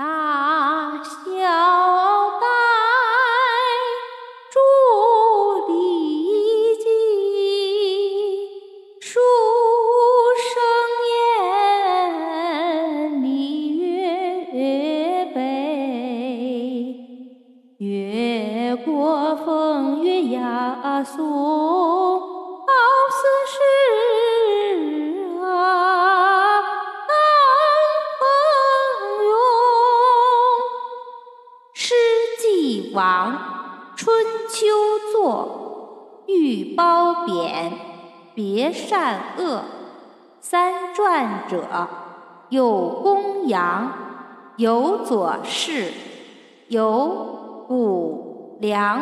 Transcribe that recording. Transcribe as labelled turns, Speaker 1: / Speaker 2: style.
Speaker 1: 大小戴竹里脊，书生言礼乐备，越过风雨压帝。王春秋作，欲褒贬，别善恶。三传者，有公羊，有左氏，有谷梁。